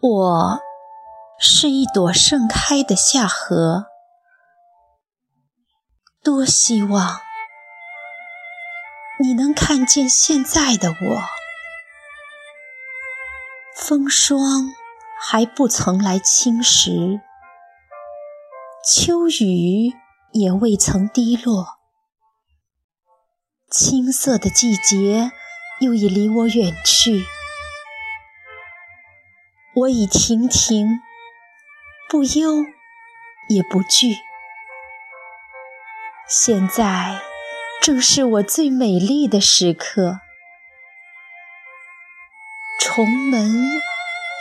我是一朵盛开的夏荷，多希望你能看见现在的我。风霜还不曾来侵蚀，秋雨也未曾滴落，青涩的季节又已离我远去。我已亭亭，不忧也不惧。现在正是我最美丽的时刻，重门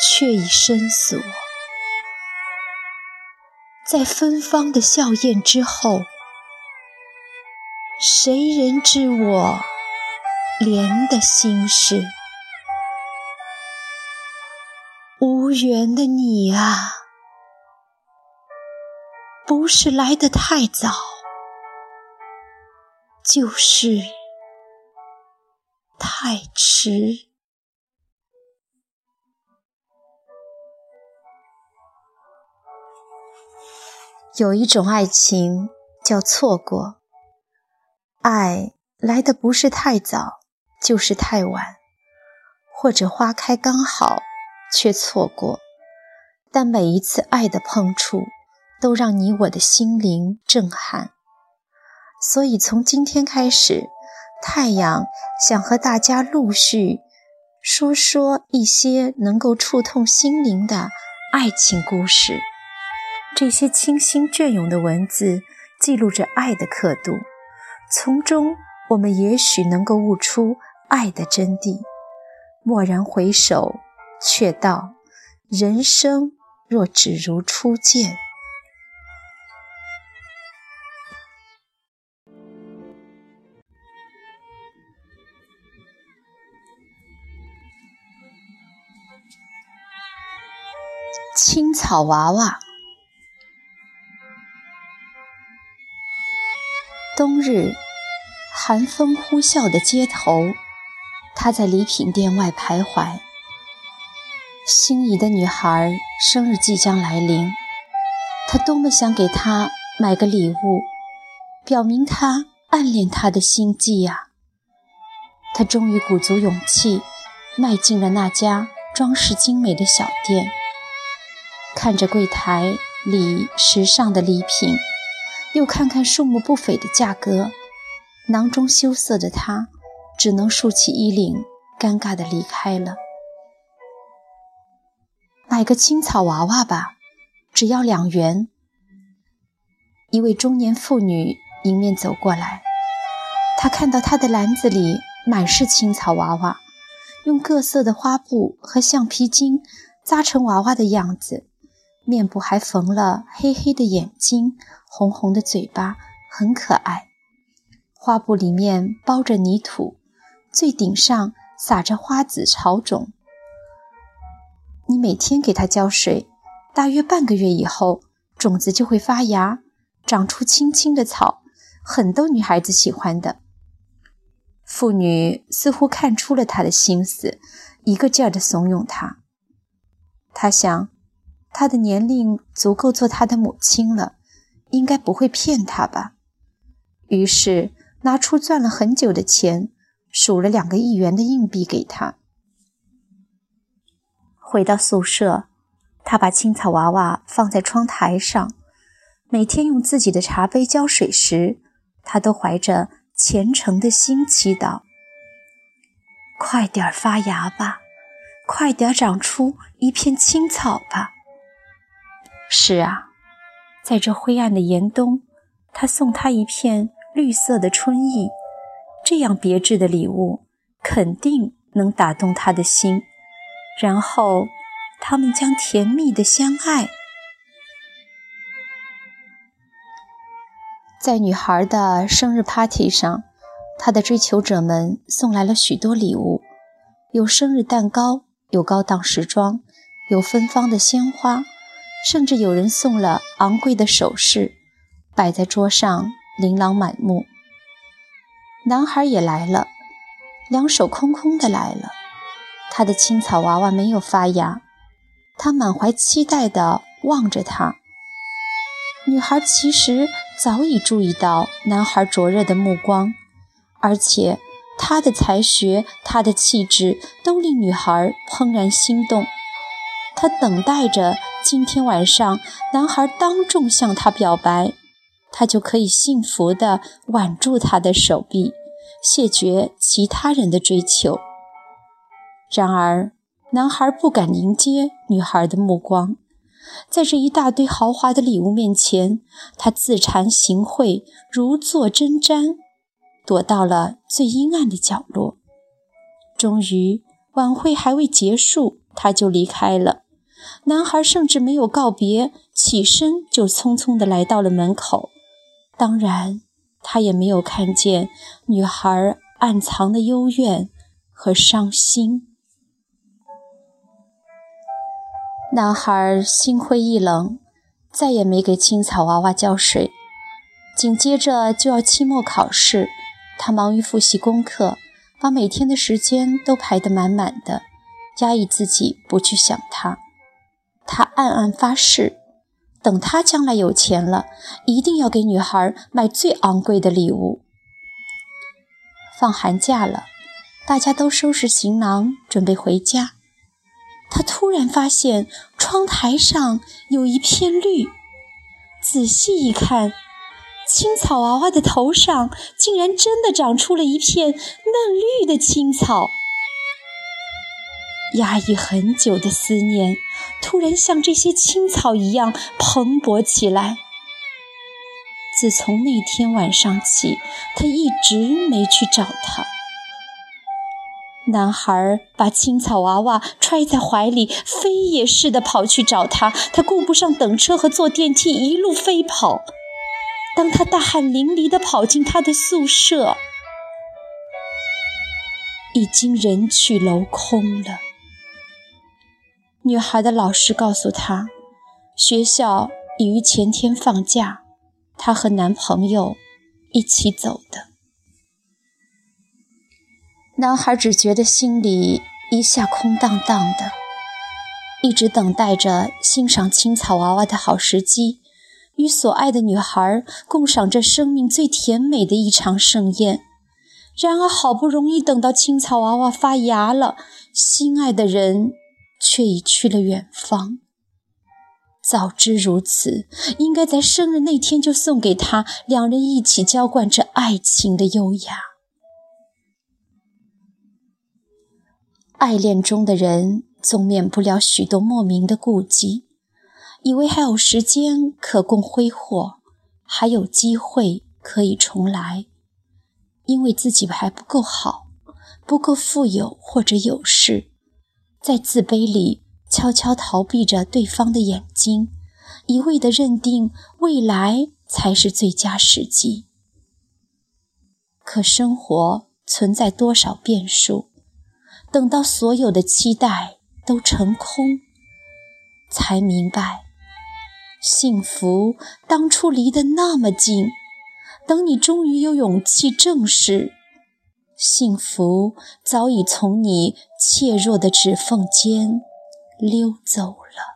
却已深锁。在芬芳的笑靥之后，谁人知我怜的心事？无缘的你啊，不是来得太早，就是太迟。有一种爱情叫错过，爱来的不是太早，就是太晚，或者花开刚好。却错过，但每一次爱的碰触，都让你我的心灵震撼。所以从今天开始，太阳想和大家陆续说说一些能够触痛心灵的爱情故事。这些清新隽永的文字，记录着爱的刻度，从中我们也许能够悟出爱的真谛。蓦然回首。却道：人生若只如初见，青草娃娃。冬日寒风呼啸的街头，他在礼品店外徘徊。心仪的女孩生日即将来临，他多么想给她买个礼物，表明他暗恋她的心迹呀！他终于鼓足勇气，迈进了那家装饰精美的小店，看着柜台里时尚的礼品，又看看数目不菲的价格，囊中羞涩的他只能竖起衣领，尴尬地离开了。买个青草娃娃吧，只要两元。一位中年妇女迎面走过来，她看到她的篮子里满是青草娃娃，用各色的花布和橡皮筋扎成娃娃的样子，面部还缝了黑黑的眼睛、红红的嘴巴，很可爱。花布里面包着泥土，最顶上撒着花籽草种。你每天给它浇水，大约半个月以后，种子就会发芽，长出青青的草，很多女孩子喜欢的。妇女似乎看出了他的心思，一个劲儿地怂恿他。他想，他的年龄足够做他的母亲了，应该不会骗他吧。于是拿出赚了很久的钱，数了两个一元的硬币给他。回到宿舍，他把青草娃娃放在窗台上。每天用自己的茶杯浇水时，他都怀着虔诚的心祈祷：“快点发芽吧，快点长出一片青草吧。”是啊，在这灰暗的严冬，他送他一片绿色的春意，这样别致的礼物肯定能打动他的心。然后，他们将甜蜜的相爱。在女孩的生日 party 上，她的追求者们送来了许多礼物，有生日蛋糕，有高档时装，有芬芳的鲜花，甚至有人送了昂贵的首饰，摆在桌上琳琅满目。男孩也来了，两手空空的来了。他的青草娃娃没有发芽，他满怀期待地望着她。女孩其实早已注意到男孩灼热的目光，而且他的才学、他的气质都令女孩怦然心动。她等待着今天晚上男孩当众向她表白，她就可以幸福地挽住他的手臂，谢绝其他人的追求。然而，男孩不敢迎接女孩的目光，在这一大堆豪华的礼物面前，他自惭形秽，如坐针毡，躲到了最阴暗的角落。终于，晚会还未结束，他就离开了。男孩甚至没有告别，起身就匆匆地来到了门口。当然，他也没有看见女孩暗藏的幽怨和伤心。男孩心灰意冷，再也没给青草娃娃浇水。紧接着就要期末考试，他忙于复习功课，把每天的时间都排得满满的，压抑自己不去想他。他暗暗发誓，等他将来有钱了，一定要给女孩买最昂贵的礼物。放寒假了，大家都收拾行囊准备回家。突然发现窗台上有一片绿，仔细一看，青草娃娃的头上竟然真的长出了一片嫩绿的青草。压抑很久的思念，突然像这些青草一样蓬勃起来。自从那天晚上起，他一直没去找她。男孩把青草娃娃揣在怀里，飞也似的跑去找她。他顾不上等车和坐电梯，一路飞跑。当他大汗淋漓地跑进他的宿舍，已经人去楼空了。女孩的老师告诉她，学校已于前天放假，她和男朋友一起走的。男孩只觉得心里一下空荡荡的，一直等待着欣赏青草娃娃的好时机，与所爱的女孩共赏这生命最甜美的一场盛宴。然而，好不容易等到青草娃娃发芽了，心爱的人。却已去了远方。早知如此，应该在生日那天就送给他，两人一起浇灌这爱情的优雅。爱恋中的人总免不了许多莫名的顾忌，以为还有时间可供挥霍，还有机会可以重来，因为自己还不够好，不够富有或者有势。在自卑里悄悄逃避着对方的眼睛，一味地认定未来才是最佳时机。可生活存在多少变数？等到所有的期待都成空，才明白，幸福当初离得那么近。等你终于有勇气正视。幸福早已从你怯弱的指缝间溜走了。